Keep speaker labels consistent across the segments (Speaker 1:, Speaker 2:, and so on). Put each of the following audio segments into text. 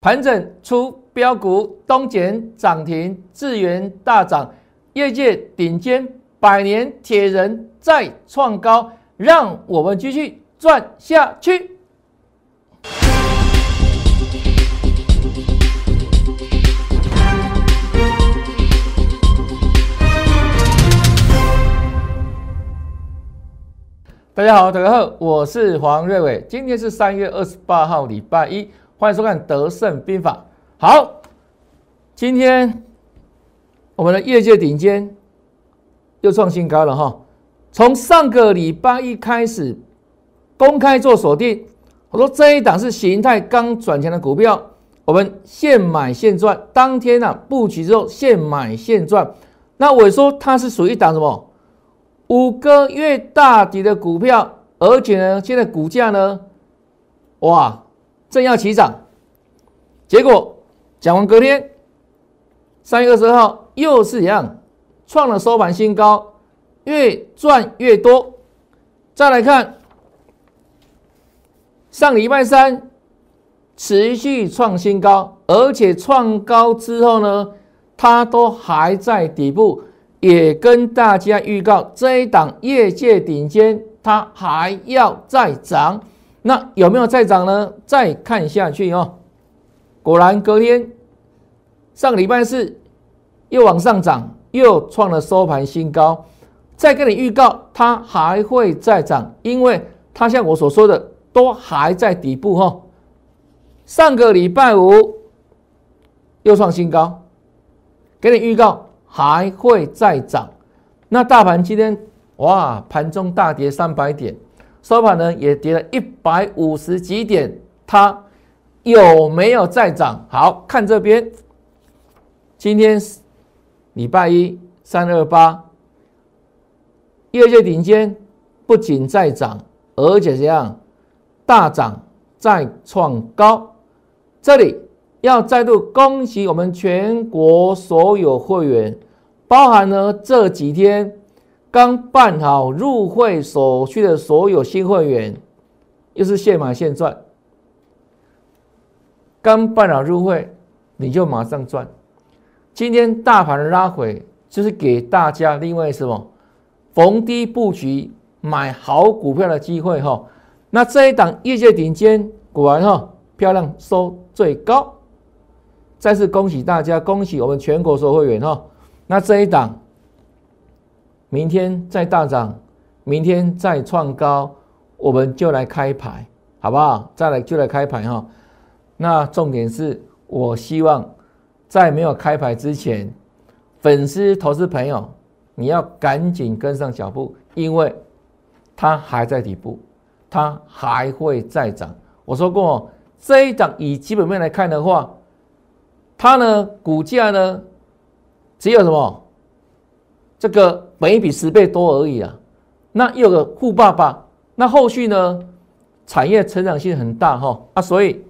Speaker 1: 盘整出标股，东碱涨停，智源大涨，业界顶尖百年铁人再创高，让我们继续赚下去。大家好，大家好，我是黄瑞伟，今天是三月二十八号，礼拜一。欢迎收看《德胜兵法》。好，今天我们的业界顶尖又创新高了哈。从上个礼拜一开始公开做锁定，我说这一档是形态刚转强的股票，我们现买现赚。当天呢布局之后现买现赚。那我说它是属于一档什么？五个月大底的股票，而且呢现在股价呢，哇！正要起涨，结果讲完隔天，三月二十号又是一样，创了收盘新高，越赚越多。再来看上礼拜三持续创新高，而且创高之后呢，它都还在底部，也跟大家预告这一档业界顶尖，它还要再涨。那有没有再涨呢？再看下去哦，果然隔天上个礼拜四又往上涨，又创了收盘新高。再跟你预告，它还会再涨，因为它像我所说的，都还在底部哈。上个礼拜五又创新高，给你预告还会再涨。那大盘今天哇，盘中大跌三百点。收盘呢也跌了一百五十几点，它有没有再涨？好看这边，今天礼拜一三二八，业界顶尖不仅在涨，而且怎样大涨再创高。这里要再度恭喜我们全国所有会员，包含呢这几天。刚办好入会手续的所有新会员，又是现买现赚。刚办好入会，你就马上赚。今天大盘拉回，就是给大家另外什么逢低布局买好股票的机会哈。那这一档业界顶尖，果然哈漂亮收最高。再次恭喜大家，恭喜我们全国所有会员哈。那这一档。明天再大涨，明天再创高，我们就来开牌，好不好？再来就来开牌哈。那重点是我希望在没有开牌之前，粉丝、投资朋友，你要赶紧跟上脚步，因为它还在底部，它还会再涨。我说过，这一涨以基本面来看的话，它呢股价呢只有什么？这个本一比十倍多而已啊，那又有个富爸爸，那后续呢，产业成长性很大哈啊，所以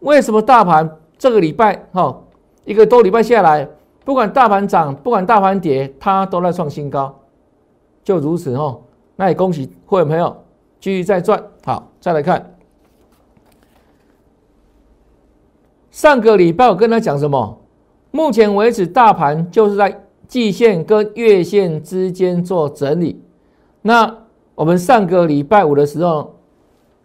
Speaker 1: 为什么大盘这个礼拜哈一个多礼拜下来，不管大盘涨，不管大盘跌，它都在创新高，就如此哈，那也恭喜会员朋友继续再赚。好，再来看上个礼拜我跟他讲什么？目前为止大盘就是在。季线跟月线之间做整理，那我们上个礼拜五的时候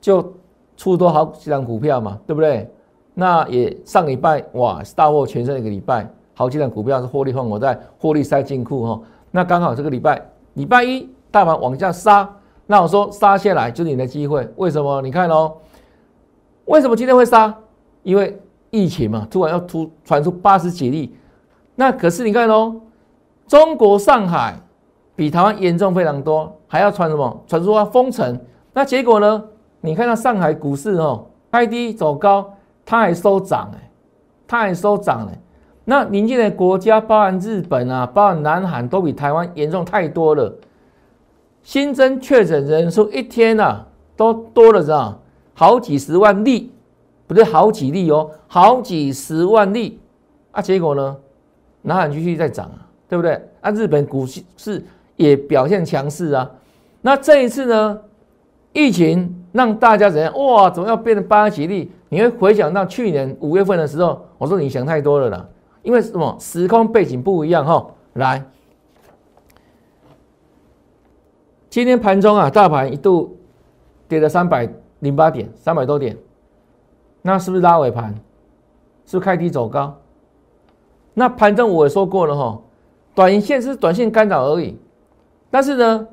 Speaker 1: 就出多好几张股票嘛，对不对？那也上礼拜哇大获全胜一个礼拜，好几张股票是获利放我在获利塞进库哈。那刚好这个礼拜礼拜一大盘往下杀，那我说杀下来就是你的机会。为什么？你看哦，为什么今天会杀？因为疫情嘛，突然要突传出八十几例，那可是你看哦。中国上海比台湾严重非常多，还要传什么？传说要封城。那结果呢？你看到上海股市哦，开低走高，它还收涨哎，它还收涨哎。那邻近的国家，包含日本啊，包含南韩，都比台湾严重太多了。新增确诊人数一天啊，都多了是好几十万例，不是好几例哦，好几十万例。啊，结果呢？南韩继续在涨啊。对不对？啊，日本股市也表现强势啊。那这一次呢，疫情让大家怎样？哇，怎么要变成八十几例？你会回想到去年五月份的时候，我说你想太多了啦，因为什么？时空背景不一样哈。来，今天盘中啊，大盘一度跌了三百零八点，三百多点，那是不是拉尾盘？是不是开低走高？那盘中我也说过了哈，短线是短线干扰而已，但是呢，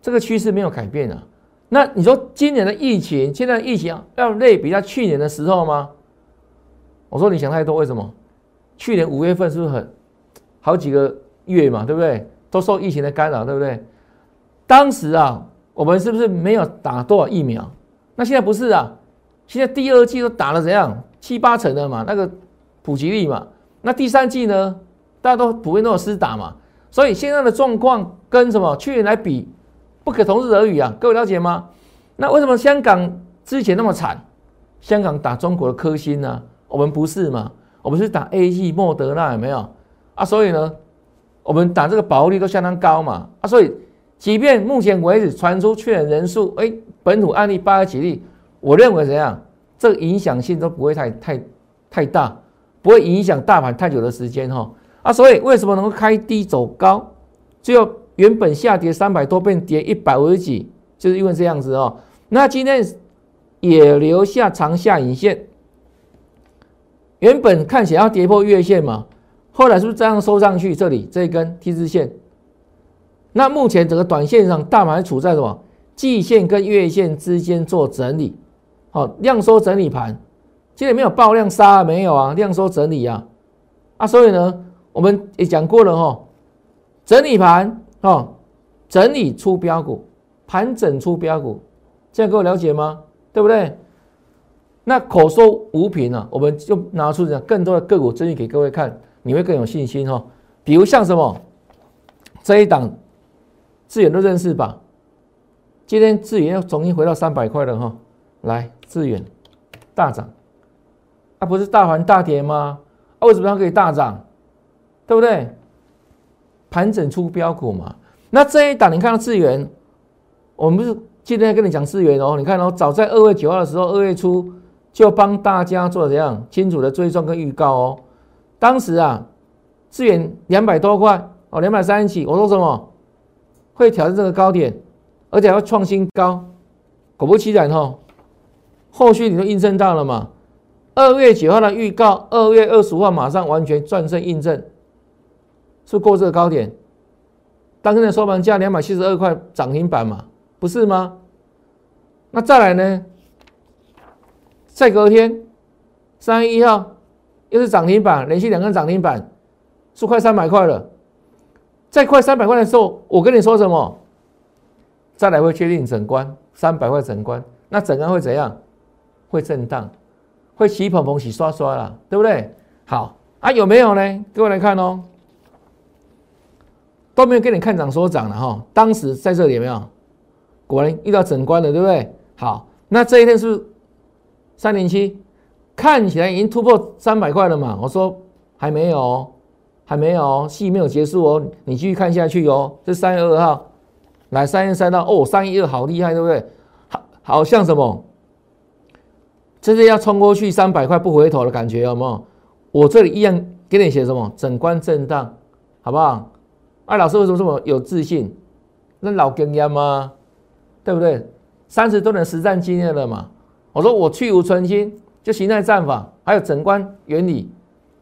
Speaker 1: 这个趋势没有改变啊。那你说今年的疫情，现在的疫情要类比到去年的时候吗？我说你想太多，为什么？去年五月份是不是很好几个月嘛，对不对？都受疫情的干扰，对不对？当时啊，我们是不是没有打多少疫苗？那现在不是啊，现在第二季都打了怎样？七八成的嘛，那个普及率嘛。那第三季呢，大家都普遍都有施打嘛，所以现在的状况跟什么去年来比？不可同日而语啊！各位了解吗？那为什么香港之前那么惨？香港打中国的科兴呢？我们不是嘛？我们是打 A G 莫德纳有没有啊？所以呢，我们打这个保护率都相当高嘛啊！所以，即便目前为止传出确诊人数，哎，本土案例八十几例，我认为怎样？这个影响性都不会太太太大，不会影响大盘太久的时间哈啊！所以为什么能够开低走高？最后。原本下跌三百多，变跌一百五十几，就是因为这样子哦。那今天也留下长下影线，原本看起来要跌破月线嘛，后来是不是这样收上去？这里这一根 T 字线。那目前整个短线上，大盘处在什么季线跟月线之间做整理，好量缩整理盘。今天没有爆量杀，啊没有啊，量缩整理啊。啊，所以呢，我们也讲过了哈，整理盘。哦，整理出标股，盘整出标股，这样各位了解吗？对不对？那口说无凭啊，我们就拿出讲更多的个股证据给各位看，你会更有信心哈。比如像什么这一档，智远都认识吧？今天智远要重新回到三百块了哈。来，智远大涨，它不是大盘大跌吗？啊，为什么它可以大涨？对不对？盘整出标股嘛？那这一档你看到资源，我们不是今天跟你讲资源哦？你看哦，早在二月九号的时候，二月初就帮大家做怎样清楚的追踪跟预告哦。当时啊，资源两百多块哦，两百三十几，我说什么会挑战这个高点，而且要创新高。果不其然哦，后续你都印证到了嘛？二月九号的预告，二月二十五号马上完全转正印证。是过这个高点，当天的收盘价两百七十二块涨停板嘛，不是吗？那再来呢？再隔天三月一号又是涨停板，连续两根涨停板，是快三百块了。在快三百块的时候，我跟你说什么？再来会确定整关三百块整关，那整关会怎样？会震荡，会起捧捧起刷刷了，对不对？好啊，有没有呢？各位来看哦。都没有给你看涨说涨了哈，当时在这里有没有？果然遇到整关了，对不对？好，那这一天是三零七，看起来已经突破三百块了嘛？我说还没有，还没有，戏没有结束哦，你继续看下去哦。这三月二号，来三月三号哦，三月二好厉害，对不对？好，好像什么？这是要冲过去三百块不回头的感觉，有没有？我这里一样给你写什么？整关震荡，好不好？哎，老师为什么这么有自信？那老经验吗？对不对？三十多年实战经验了嘛。我说我去无存心，就形态战法，还有整关原理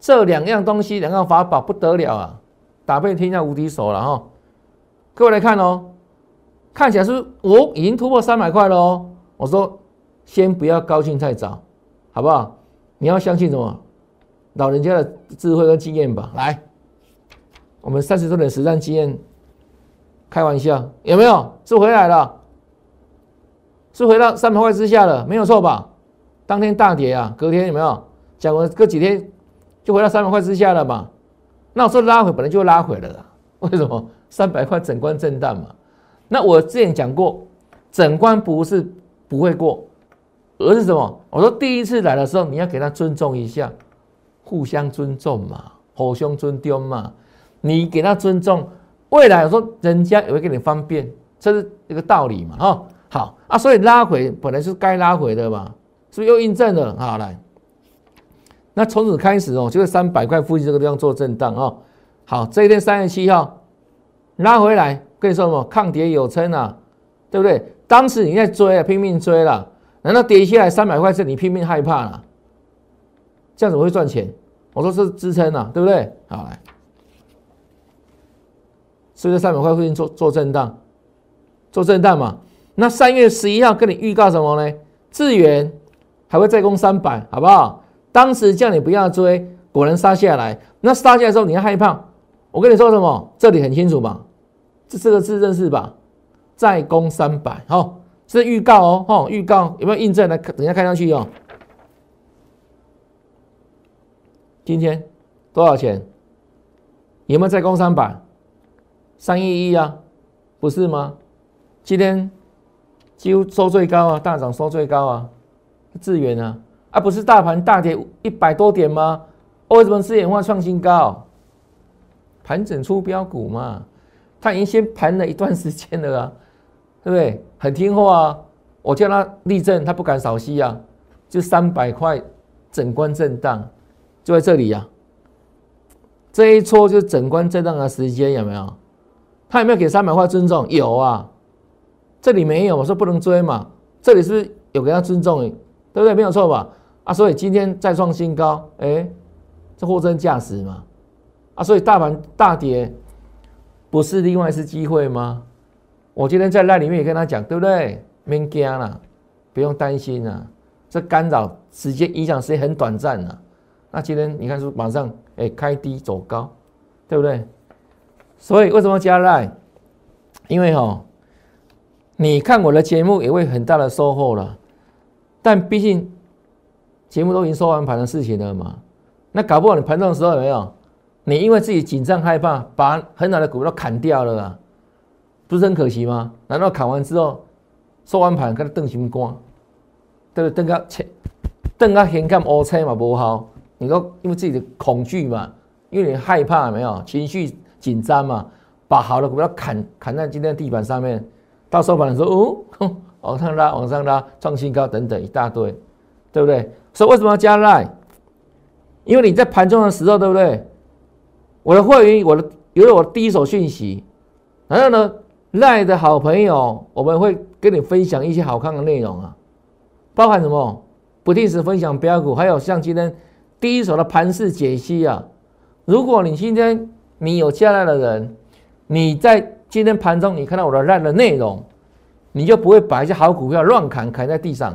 Speaker 1: 这两样东西，两样法宝不得了啊！打遍天下无敌手了哈。各位来看哦，看起来是我已经突破三百块了哦。我说先不要高兴太早，好不好？你要相信什么？老人家的智慧跟经验吧。来。我们三十多年实战经验，开玩笑有没有？是回来了，是回到三百块之下了，没有错吧？当天大跌啊，隔天有没有？讲完隔几天就回到三百块之下了嘛？那我说拉回本来就拉回了，为什么？三百块整关震荡嘛。那我之前讲过，整关不是不会过，而是什么？我说第一次来的时候，你要给他尊重一下，互相尊重嘛，互相尊重嘛。你给他尊重，未来我说人家也会给你方便，这是一个道理嘛，哈。好啊，所以拉回本来是该拉回的嘛，是不是又印证了？好，来，那从此开始哦，就在三百块附近这个地方做震荡哦。好，这一天三月七号拉回来，跟你说什么？抗跌有撑啊，对不对？当时你在追啊，拼命追了，难道跌下来三百块是你拼命害怕了？这样怎么会赚钱？我说是支撑啊，对不对？好来，所以在三百块附近做做震荡，做震荡嘛。那三月十一号跟你预告什么呢？智源还会再攻三百，好不好？当时叫你不要追，果然杀下来。那杀下来之后你要害怕，我跟你说什么？这里很清楚吧？这四个字认识吧？再攻三百，好，是预告哦，哈，预告有没有印证？来，等一下看上去哦。今天多少钱？有没有再攻三百？三一一啊，不是吗？今天几乎收最高啊，大涨收最高啊，智远啊，啊不是大盘大跌一百多点吗？为什么四眼化创新高？盘整出标股嘛，他已经先盘了一段时间了啊，对不对？很听话啊，我叫他立正，他不敢扫息啊，就三百块整关震荡。就在这里呀，这一撮就整关震荡的时间，有没有？他有没有给三百块尊重？有啊，这里没有，我说不能追嘛。这里是有给他尊重？对不对？没有错吧？啊，所以今天再创新高，哎，这货真价实嘛？啊，所以大盘大跌不是另外是机会吗？我今天在那里面也跟他讲，对不对？没惊了，不用担心啊，这干扰时间影响时间很短暂啊。那今天你看是马上哎开低走高，对不对？所以为什么加赖？因为哈，你看我的节目也会很大的收获了。但毕竟节目都已经收完盘的事情了嘛，那搞不好你盘中的时候有没有？你因为自己紧张害怕，把很好的股票砍掉了啊，不是很可惜吗？难道砍完之后收完盘跟他瞪心光，对不对？瞪个切，瞪个先看乌车嘛不好。你说，因为自己的恐惧嘛，因为你害怕没有情绪紧张嘛，把好的股票砍砍在今天地板上面，到收盘的时候，哦，往上拉，往上拉，创新高等等一大堆，对不对？所以为什么要加赖？因为你在盘中的时候，对不对？我的会员，我的有了我的第一手讯息，然后呢，赖的好朋友，我们会跟你分享一些好看的内容啊，包含什么？不定时分享标股，还有像今天。第一手的盘势解析啊！如果你今天你有加来的人，你在今天盘中你看到我的烂的内容，你就不会把一些好股票乱砍砍在地上，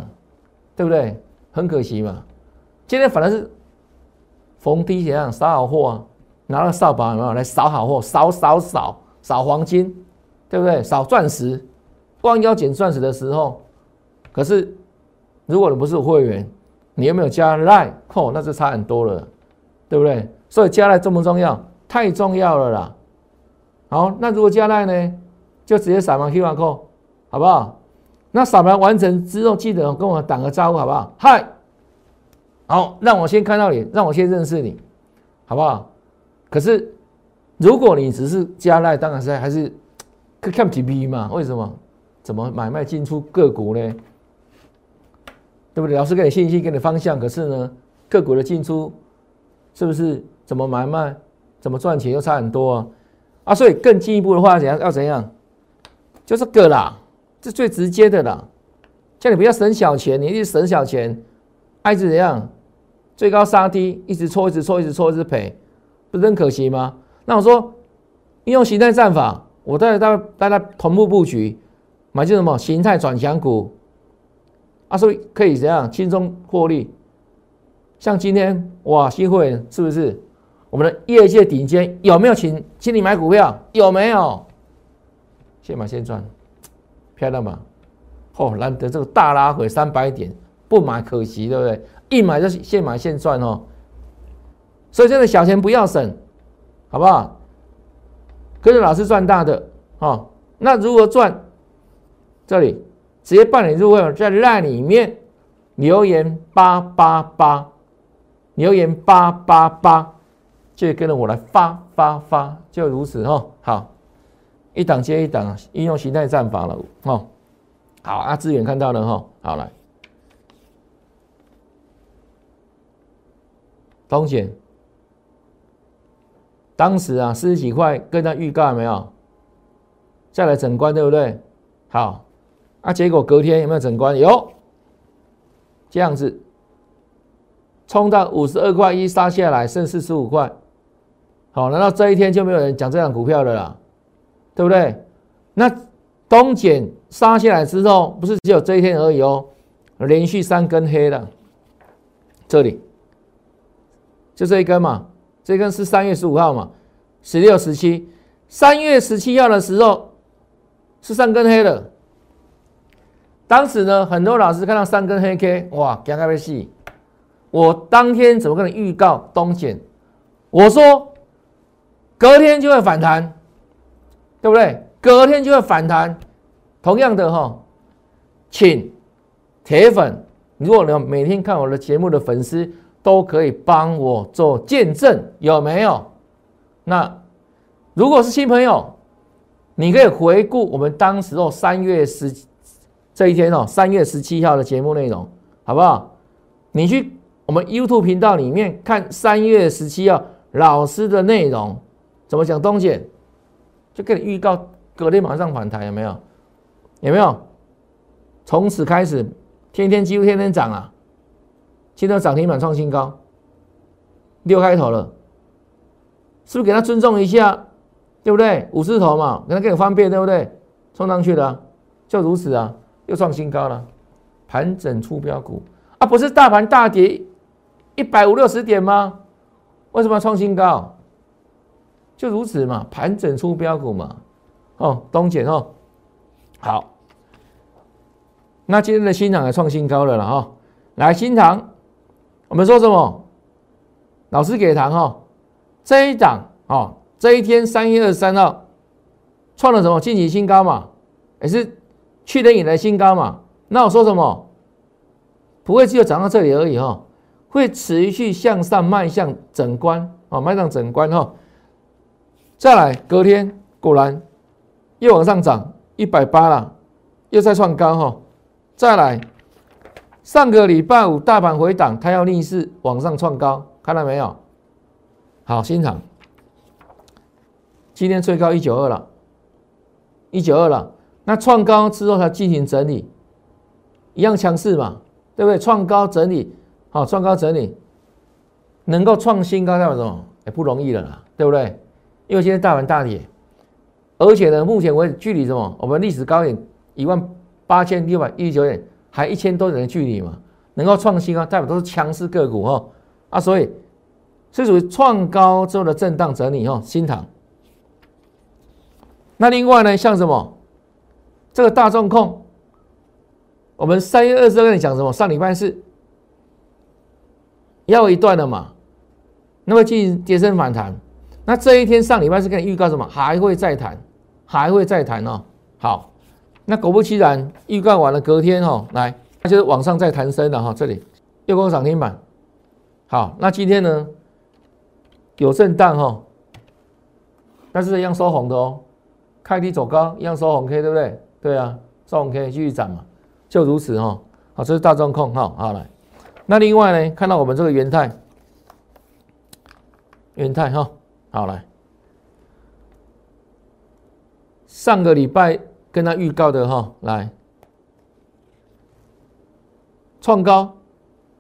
Speaker 1: 对不对？很可惜嘛。今天反而是逢低怎样扫好货啊，拿了扫把有没有来扫好货，扫扫扫扫黄金，对不对？扫钻石，弯腰捡钻石的时候，可是如果你不是会员。你有没有加赖哦，那就差很多了，对不对？所以加 line 重不重要？太重要了啦！好，那如果加 line 呢，就直接扫描 QR code，好不好？那扫描完成之后，记得跟我打个招呼，好不好？嗨，好，让我先看到你，让我先认识你，好不好？可是如果你只是加 line，当然是还是看 T V 嘛？为什么？怎么买卖进出个股呢？对不对？老师给你信息，给你方向，可是呢，个股的进出是不是怎么买卖、怎么赚钱又差很多啊？啊，所以更进一步的话，怎样要怎样？就这个啦，这最直接的啦。叫你不要省小钱，你一直省小钱，一直怎样？最高杀低，一直搓，一直搓，一直搓，一直赔，不是很可惜吗？那我说，应用形态战法，我带大大家同步布局，买进什么形态转强股。啊，所以可以怎样轻松获利？像今天哇，新会员是不是我们的业界顶尖？有没有请请你买股票？有没有？现买现赚，漂亮吧？哦，难得这个大拉回三百点，不买可惜，对不对？一买就现买现赚哦。所以现在小钱不要省，好不好？跟着老师赚大的哦。那如何赚？这里。直接办理入会，在 LINE 里面留言八八八，留言八八八，就跟着我来发发发，就如此哈。好，一档接一档，应用形态战法了哈。好，阿志远看到了哈。好来，风险，当时啊四十几块，跟他预告有没有？再来整关对不对？好，啊，结果隔天有没有整关？有，这样子，冲到五十二块一杀下来，剩四十五块。好，难道这一天就没有人讲这张股票的啦？对不对？那东简杀下来之后，不是只有这一天而已哦，连续三根黑的，这里就这一根嘛，这根是三月十五号嘛，十六、十七，三月十七号的时候是三根黑的。当时呢，很多老师看到三根黑 K，哇，惊开被戏。我当天怎么跟你预告东简？我说隔天就会反弹，对不对？隔天就会反弹。同样的哈，请铁粉，如果你每天看我的节目的粉丝，都可以帮我做见证，有没有？那如果是新朋友，你可以回顾我们当时哦三月十这一天哦，三月十七号的节目内容，好不好？你去我们 YouTube 频道里面看三月十七号老师的内容，怎么讲东西，就给你预告隔天马上反弹，有没有？有没有？从此开始，天天几乎天天涨啊！今天涨停板创新高，六开头了，是不是给他尊重一下？对不对？五字头嘛，给他更方便，对不对？冲上去的，就如此啊，又创新高了，盘整出标股啊，不是大盘大跌一百五六十点吗？为什么要创新高？就如此嘛，盘整出标股嘛，哦，东姐哦，好。那今天的新塘也创新高了了哈，来新塘，我们说什么？老师给糖哈，这一档哦，这一天三月二十三号创了什么近期新高嘛？也是去年以来新高嘛？那我说什么？不会只有涨到这里而已哈，会持续向上迈向整关啊，迈向整关哈。再来隔天果然又往上涨一百八了，又再创高哈。再来，上个礼拜五大盘回档，它要逆势往上创高，看到没有？好，欣赏。今天最高一九二了，一九二了。那创高之后它进行整理，一样强势嘛，对不对？创高整理，好，创高整理，能够创新高代表什么？也不容易了啦，对不对？因为现在大盘大跌，而且呢，目前为止距离什么？我们历史高点一万。八千六百一十九点，还一千多点的距离嘛，能够创新啊，代表都是强势个股哈啊，所以是属于创高之后的震荡整理哈，新塘。那另外呢，像什么这个大众控，我们三月二十二跟你讲什么？上礼拜是要一段了嘛，那么进行跌升反弹，那这一天上礼拜是跟你预告什么？还会再谈，还会再谈哦。好。那果不其然，预告完了，隔天哈来，那就是往上再弹升了哈。这里又攻涨停板，好，那今天呢有震荡哈，但是一样收红的哦，开低走高，一样收红 K，对不对？对啊，收红 K 继续涨嘛，就如此哈。好，这是大众控哈，好来。那另外呢，看到我们这个元泰，元泰哈，好来，上个礼拜。跟他预告的哈，来创高，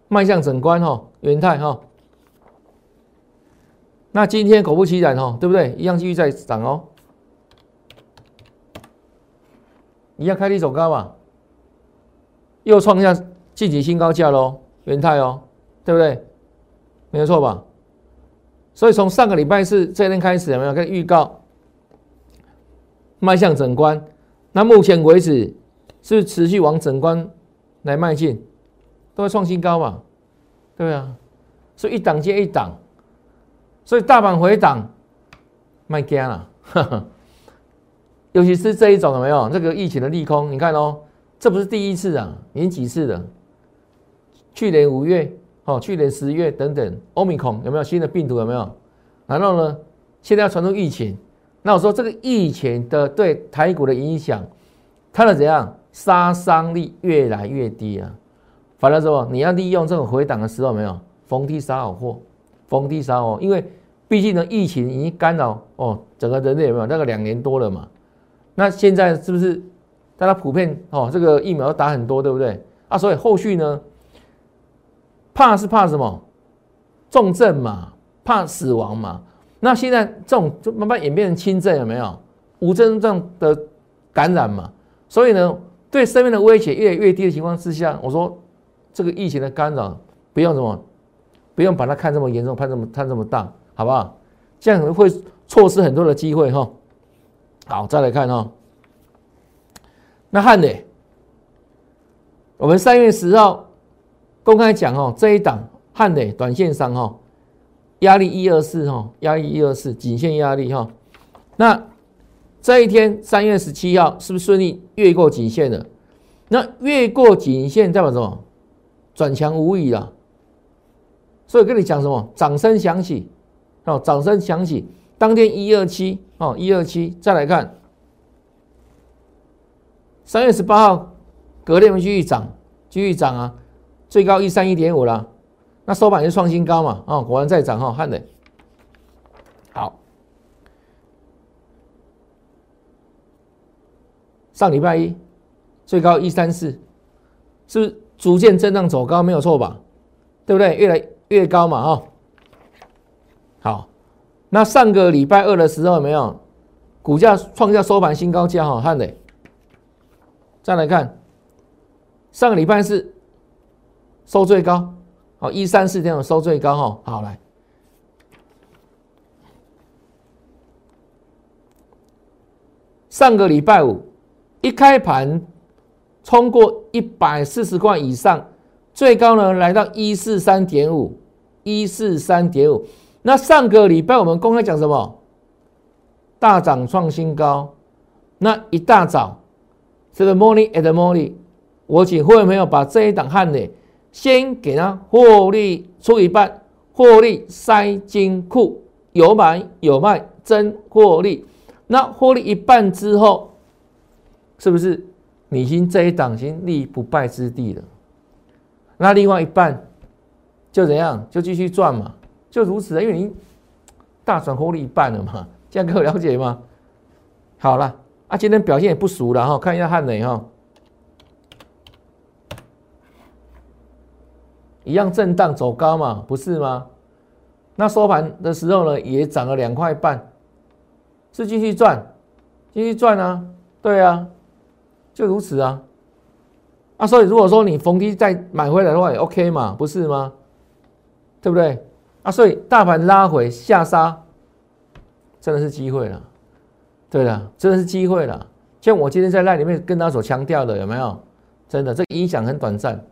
Speaker 1: 迈向整关哈，元泰哈。那今天果不其然哈，对不对？一样继续在涨哦，一样开低走高嘛，又创下近期新高价喽，元泰哦，对不对？没有错吧？所以从上个礼拜四这天开始，有没有跟预告迈向整关？那目前为止是持续往整关来迈进，都会创新高嘛？对啊，所以一档接一档，所以大盘回档卖家了，尤其是这一种有没有？这个疫情的利空，你看哦，这不是第一次啊，已经几次了。去年五月，哦，去年十一月等等，欧米孔有没有新的病毒？有没有？然后呢，现在要传出疫情。那我说这个疫情的对台股的影响，它的怎样杀伤力越来越低啊？反而说你要利用这种回档的时候，没有逢低杀好货，逢低杀哦，因为毕竟呢，疫情已经干扰哦，整个人类有没有那个两年多了嘛？那现在是不是大家普遍哦，这个疫苗打很多，对不对？啊，所以后续呢，怕是怕什么？重症嘛，怕死亡嘛。那现在这种就慢慢演变成轻症，有没有无症状的感染嘛？所以呢，对生命的威胁越来越低的情况之下，我说这个疫情的干扰不用什么，不用把它看这么严重，看这么看这么大，好不好？这样会错失很多的机会哈。好，再来看哈，那汉磊，我们三月十号公开讲哦，这一档汉磊短线上哈。压力一二四哈，压力一二四，颈线压力哈。那这一天三月十七号是不是顺利越过颈线了？那越过颈线代表什么？转强无疑了。所以跟你讲什么？掌声响起哦，掌声响起。当天一二七哦，一二七。再来看三月十八号，隔天继续涨，继续涨啊，最高一三一点五了。那收盘是创新高嘛？啊，果然在涨哈，汉磊。好，上礼拜一最高一三四，是不是逐渐震荡走高？没有错吧？对不对？越来越高嘛，哈。好，那上个礼拜二的时候有没有股价创下收盘新高价？哈，汉磊。再来看上个礼拜是收最高。好，一三四点五收最高哈，好来，上个礼拜五一开盘冲过一百四十块以上，最高呢来到一四三点五，一四三点五。那上个礼拜我们公开讲什么？大涨创新高。那一大早这个 morning at morning，我请会员朋友把这一档汉呢。先给他获利出一半，获利塞金库，有买有卖，真获利。那获利一半之后，是不是你已经这一档已经立不败之地了？那另外一半就怎样？就继续赚嘛，就如此因为你大赚获利一半了嘛，这样各位了解吗？好了，啊，今天表现也不俗了哈，看一下汉磊哈。一样震荡走高嘛，不是吗？那收盘的时候呢，也涨了两块半，是继续赚，继续赚啊，对啊，就如此啊。啊，所以如果说你逢低再买回来的话，也 OK 嘛，不是吗？对不对？啊，所以大盘拉回下杀，真的是机会了，对了，真的是机会了。像我今天在那里面跟他所强调的，有没有？真的，这影响很短暂。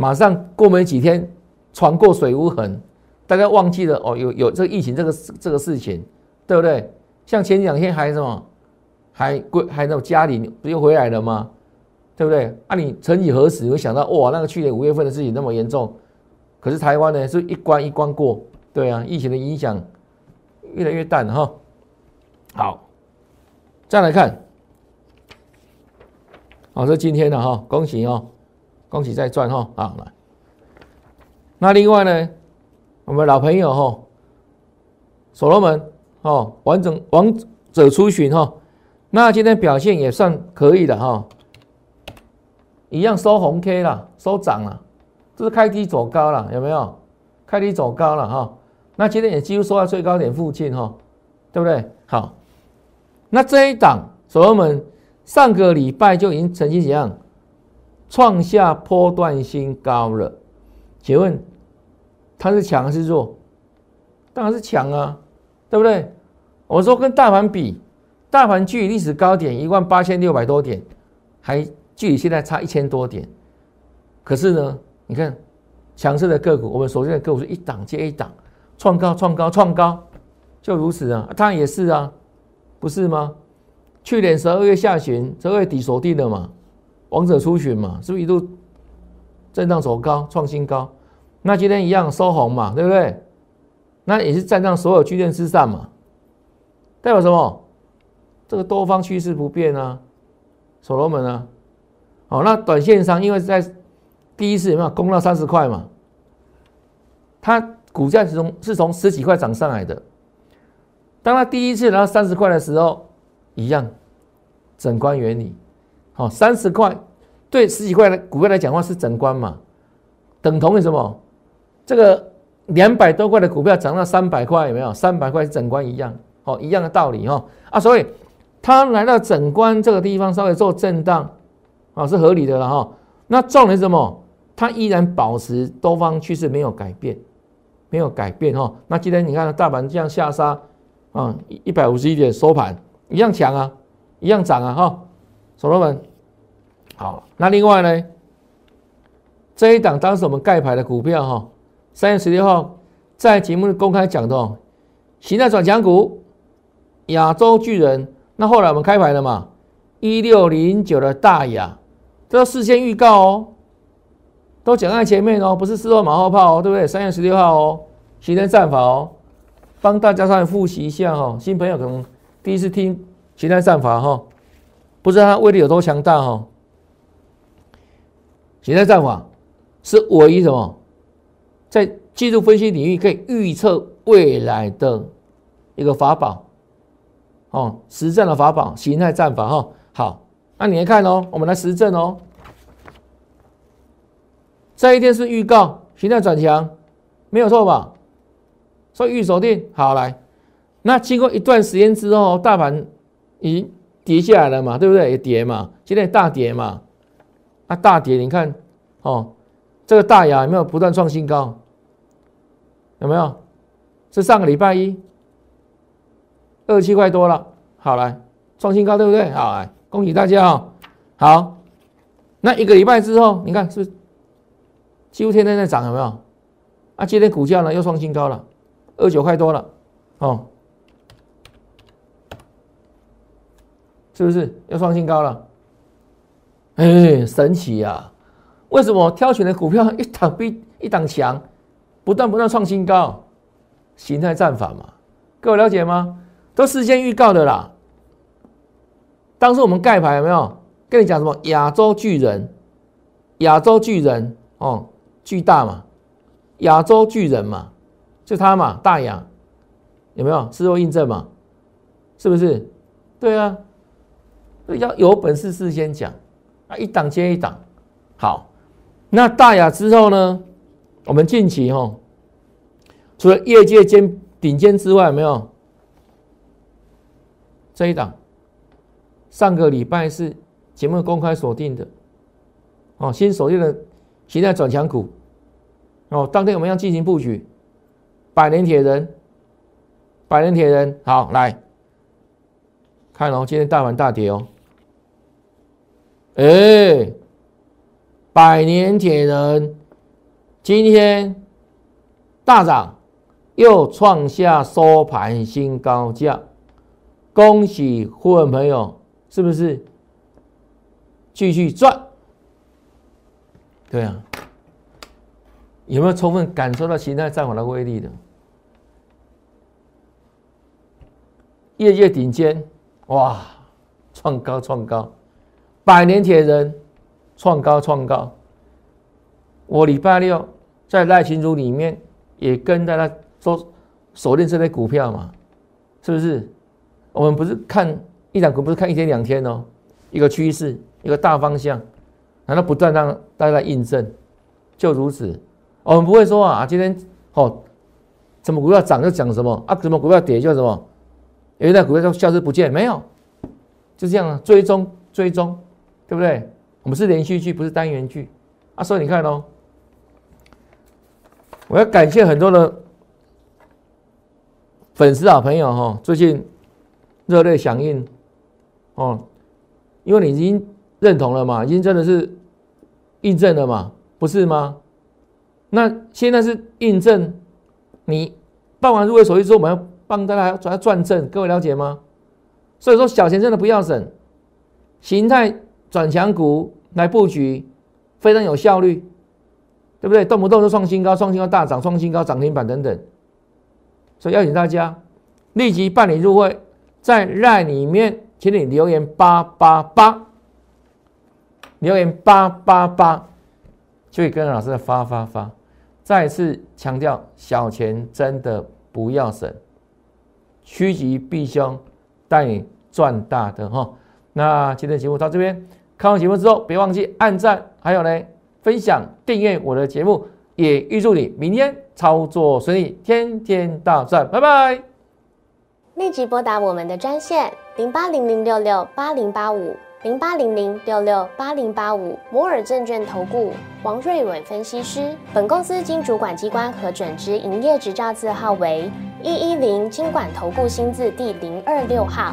Speaker 1: 马上过没几天，船过水无痕，大家忘记了哦，有有这个疫情这个这个事情，对不对？像前两天还什么，还归还那种家里不又回来了吗？对不对？啊，你曾几何时会想到哇，那个去年五月份的事情那么严重？可是台湾呢是一关一关过，对啊，疫情的影响越来越淡哈。好，再来看，好，这今天的哈，恭喜哦。恭喜再赚哈啊来，那另外呢，我们老朋友哈，所罗门哦，完整王者出巡哈，那今天表现也算可以的哈，一样收红 K 了，收涨了，这是开低走高了，有没有？开低走高了哈，那今天也几乎收在最高点附近哈，对不对？好，那这一档所罗门上个礼拜就已经曾经怎样？创下波段新高了，请问它是强还是弱？当然是强啊，对不对？我说跟大盘比，大盘距离历史高点一万八千六百多点，还距离现在差一千多点。可是呢，你看强势的个股，我们所见的个股是一档接一档，创高、创高、创高，就如此啊。它也是啊，不是吗？去年十二月下旬、十二月底锁定的嘛。王者出巡嘛，是不是一路震荡走高，创新高？那今天一样收红嘛，对不对？那也是站上所有均线之上嘛，代表什么？这个多方趋势不变啊，所罗门啊，好，那短线上因为在第一次有没有攻到三十块嘛？它股价是从是从十几块涨上来的。当它第一次来到三十块的时候，一样，整关原理，哦，三十块对十几块的股票来讲话是整关嘛，等同于什么？这个两百多块的股票涨到三百块，有没有？三百块是整关一样，哦，一样的道理哈啊，所以它来到整关这个地方稍微做震荡，啊，是合理的了哈。那重点是什么？它依然保持多方趋势没有改变，没有改变哈。那今天你看大盘这样下杀。啊，一百五十一点收盘一样强啊，一样涨啊哈，所罗门，好，那另外呢，这一档当时我们盖牌的股票哈，三月十六号在节目公开讲的哦，形态转强股，亚洲巨人，那后来我们开牌了嘛，一六零九的大亚，这事先预告哦，都讲在前面哦，不是事后马后炮哦，对不对？三月十六号哦，形态战法哦。帮大家再复习一下哈，新朋友可能第一次听形态战法哈，不知道它威力有多强大哈。形态战法是唯一什么，在技术分析领域可以预测未来的一个法宝哦，实战的法宝，形态战法哈。好，那你来看哦，我们来实证哦。这一天是预告形态转强，没有错吧？所以预锁定好来，那经过一段时间之后，大盘已经跌下来了嘛，对不对？也跌嘛，今天大跌嘛，啊大跌，你看哦，这个大雅有没有不断创新高？有没有？是上个礼拜一，二十七块多了，好来创新高，对不对？好来，恭喜大家哦。好，那一个礼拜之后，你看是几乎天天在涨，有没有？啊，今天股价呢又创新高了。二九块多了，哦，是不是又创新高了？哎，神奇呀！为什么挑选的股票一档比一档强，不断不断创新高？形态战法嘛，各位了解吗？都事先预告的啦。当时我们盖牌有没有跟你讲什么？亚洲巨人，亚洲巨人哦，巨大嘛，亚洲巨人嘛。就他嘛，大雅有没有事后印证嘛？是不是？对啊，要有本事事先讲啊，一档接一档。好，那大雅之后呢？我们近期哈，除了业界尖顶尖之外，没有这一档。上个礼拜是节目公开锁定的哦，新锁定的现在转强股哦，当天我们要进行布局。百年铁人，百年铁人，好来看哦，今天大盘大跌哦，哎，百年铁人今天大涨，又创下收盘新高价，恭喜会员朋友，是不是继续赚？对啊，有没有充分感受到形态战法的威力的？业界顶尖，哇，创高创高，百年铁人创高创高。我礼拜六在赖群组里面也跟大家说锁定这类股票嘛，是不是？我们不是看一两股，不是看一天两天哦，一个趋势，一个大方向，难道不断让大家来印证？就如此，我们不会说啊，今天哦，什么股票涨就讲什么啊，什么股票跌就什么。有一代股票就消失不见，没有，就这样啊追踪追踪，对不对？我们是连续剧，不是单元剧啊。所以你看哦，我要感谢很多的粉丝好朋友哈，最近热烈响应哦，因为你已经认同了嘛，已经真的是印证了嘛，不是吗？那现在是印证，你办完入会手续之后，我们要。帮大家转转正，各位了解吗？所以说小钱真的不要省，形态转强股来布局非常有效率，对不对？动不动就创新高，创新高大涨，创新高涨停板等等。所以邀请大家立即办理入会，在赖里面，请你留言八八八，留言八八八，就可以跟老师发发发。再次强调，小钱真的不要省，趋吉避凶，带你赚大的哈。那今天节目到这边，看完节目之后，别忘记按赞，还有呢，分享、订阅我的节目，也预祝你明天操作顺利，天天大赚，拜拜。
Speaker 2: 立即拨打我们的专线零八零零六六八零八五零八零零六六八零八五摩尔证券投顾王瑞伟分析师。本公司经主管机关核准之营业执照字号为一一零金管投顾新字第零二六号。